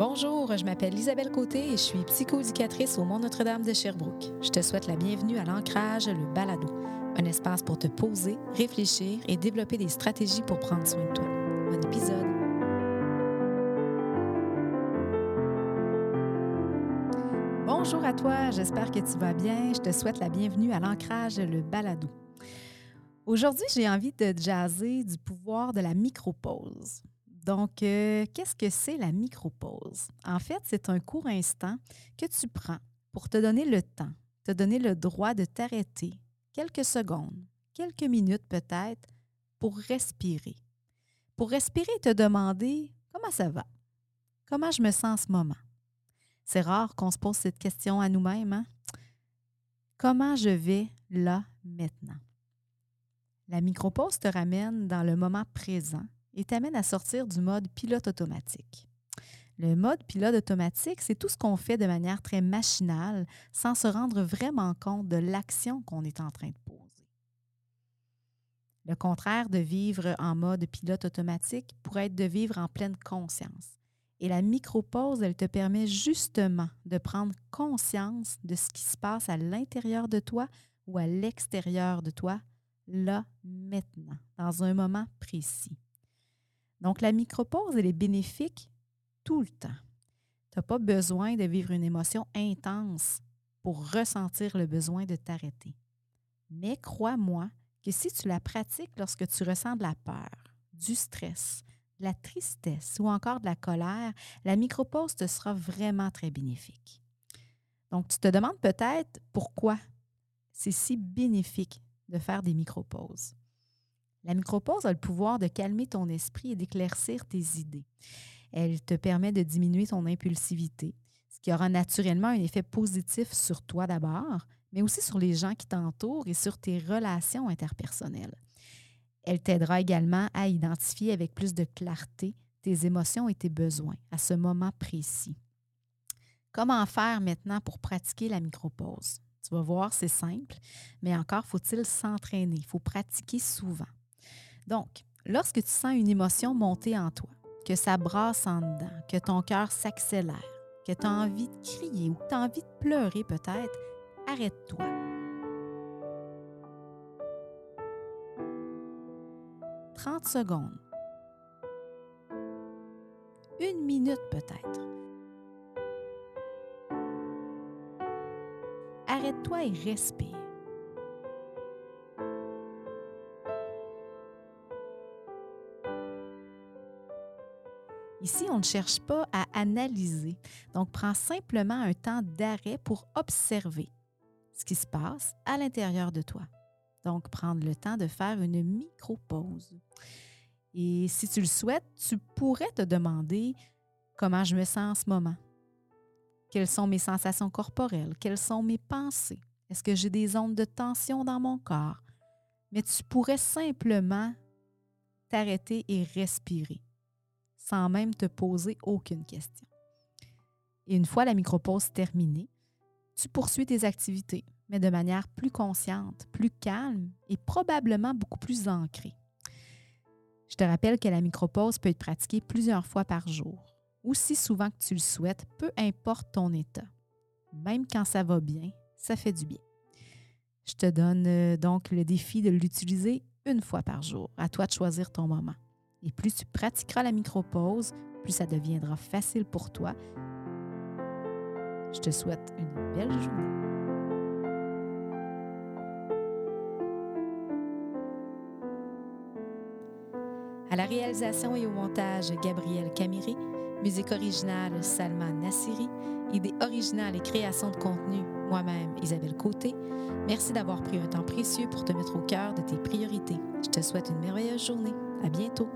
Bonjour, je m'appelle Isabelle Côté et je suis psychoéducatrice au Mont Notre-Dame de Sherbrooke. Je te souhaite la bienvenue à l'Ancrage, le balado, un espace pour te poser, réfléchir et développer des stratégies pour prendre soin de toi. Bon épisode. Bonjour à toi, j'espère que tu vas bien. Je te souhaite la bienvenue à l'Ancrage, le balado. Aujourd'hui, j'ai envie de jaser du pouvoir de la micropause. Donc, euh, qu'est-ce que c'est la micropause? En fait, c'est un court instant que tu prends pour te donner le temps, te donner le droit de t'arrêter quelques secondes, quelques minutes peut-être, pour respirer. Pour respirer et te demander comment ça va, comment je me sens en ce moment? C'est rare qu'on se pose cette question à nous-mêmes. Hein? Comment je vais là maintenant? La micropause te ramène dans le moment présent et t'amène à sortir du mode pilote automatique. Le mode pilote automatique, c'est tout ce qu'on fait de manière très machinale sans se rendre vraiment compte de l'action qu'on est en train de poser. Le contraire de vivre en mode pilote automatique pourrait être de vivre en pleine conscience. Et la micro-pause, elle te permet justement de prendre conscience de ce qui se passe à l'intérieur de toi ou à l'extérieur de toi, là, maintenant, dans un moment précis. Donc, la micropause, elle est bénéfique tout le temps. Tu n'as pas besoin de vivre une émotion intense pour ressentir le besoin de t'arrêter. Mais crois-moi que si tu la pratiques lorsque tu ressens de la peur, du stress, de la tristesse ou encore de la colère, la micropause te sera vraiment très bénéfique. Donc, tu te demandes peut-être pourquoi c'est si bénéfique de faire des micropauses. La micropause a le pouvoir de calmer ton esprit et d'éclaircir tes idées. Elle te permet de diminuer ton impulsivité, ce qui aura naturellement un effet positif sur toi d'abord, mais aussi sur les gens qui t'entourent et sur tes relations interpersonnelles. Elle t'aidera également à identifier avec plus de clarté tes émotions et tes besoins à ce moment précis. Comment faire maintenant pour pratiquer la micropause? Tu vas voir, c'est simple, mais encore faut-il s'entraîner, il faut pratiquer souvent. Donc, lorsque tu sens une émotion monter en toi, que ça brasse en dedans, que ton cœur s'accélère, que tu as envie de crier ou que tu as envie de pleurer peut-être, arrête-toi. « 30 secondes. Une minute peut-être. Arrête-toi et respire. Ici, on ne cherche pas à analyser. Donc, prends simplement un temps d'arrêt pour observer ce qui se passe à l'intérieur de toi. Donc, prendre le temps de faire une micro-pause. Et si tu le souhaites, tu pourrais te demander comment je me sens en ce moment. Quelles sont mes sensations corporelles? Quelles sont mes pensées? Est-ce que j'ai des ondes de tension dans mon corps? Mais tu pourrais simplement t'arrêter et respirer sans même te poser aucune question. Et une fois la micropause terminée, tu poursuis tes activités, mais de manière plus consciente, plus calme et probablement beaucoup plus ancrée. Je te rappelle que la micropause peut être pratiquée plusieurs fois par jour, aussi souvent que tu le souhaites, peu importe ton état. Même quand ça va bien, ça fait du bien. Je te donne euh, donc le défi de l'utiliser une fois par jour. À toi de choisir ton moment. Et plus tu pratiqueras la micro-pause, plus ça deviendra facile pour toi. Je te souhaite une belle journée. À la réalisation et au montage, Gabriel Camiri. Musique originale, Salman Nassiri. Idée originale et création de contenu, moi-même, Isabelle Côté. Merci d'avoir pris un temps précieux pour te mettre au cœur de tes priorités. Je te souhaite une merveilleuse journée. À bientôt.